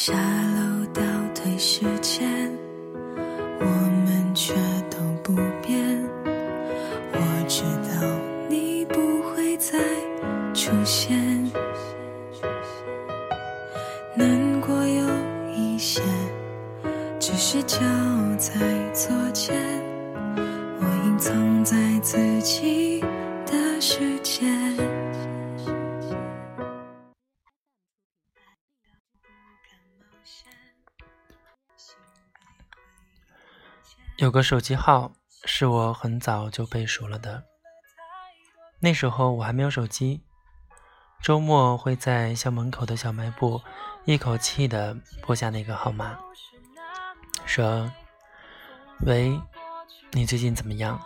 下楼倒退时间，我们却都不变。我知道你不会再出现，难过有一些，只是交在昨天。我隐藏在自己有个手机号是我很早就背熟了的，那时候我还没有手机，周末会在校门口的小卖部一口气的拨下那个号码，说：“喂，你最近怎么样？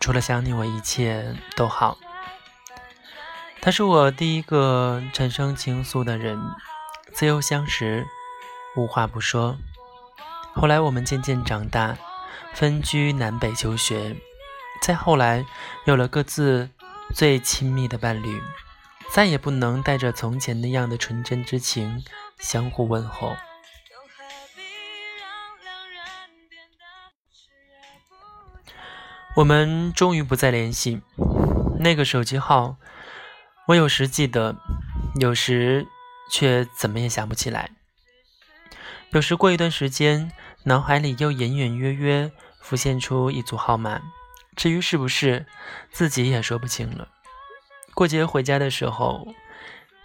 除了想你，我一切都好。”他是我第一个产生情愫的人，自由相识，无话不说。后来我们渐渐长大，分居南北求学，再后来有了各自最亲密的伴侣，再也不能带着从前那样的纯真之情相互问候。我们终于不再联系。那个手机号，我有时记得，有时却怎么也想不起来。有时过一段时间，脑海里又隐隐约约浮现出一组号码，至于是不是，自己也说不清了。过节回家的时候，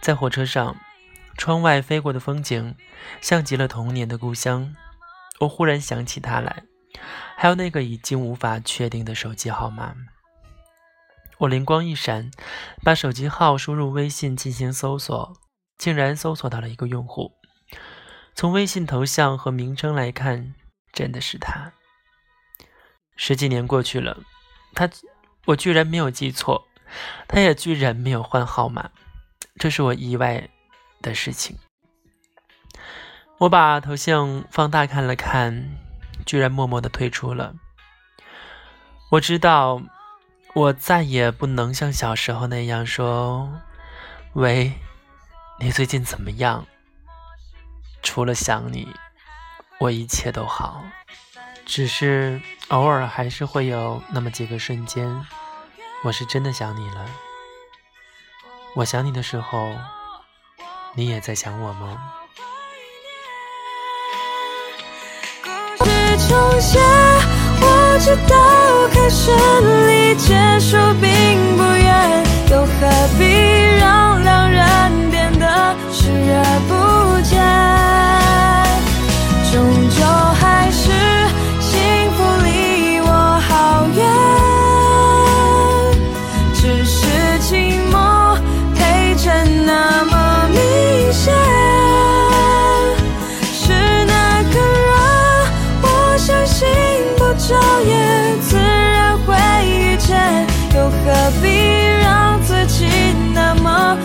在火车上，窗外飞过的风景，像极了童年的故乡。我忽然想起他来，还有那个已经无法确定的手机号码。我灵光一闪，把手机号输入微信进行搜索，竟然搜索到了一个用户。从微信头像和名称来看，真的是他。十几年过去了，他，我居然没有记错，他也居然没有换号码，这是我意外的事情。我把头像放大看了看，居然默默的退出了。我知道，我再也不能像小时候那样说：“喂，你最近怎么样？”除了想你，我一切都好。只是偶尔还是会有那么几个瞬间，我是真的想你了。我想你的时候，你也在想我吗？故事重写，我知道开始离结束并不远，又何必久也自然会遇见，又何必让自己那么？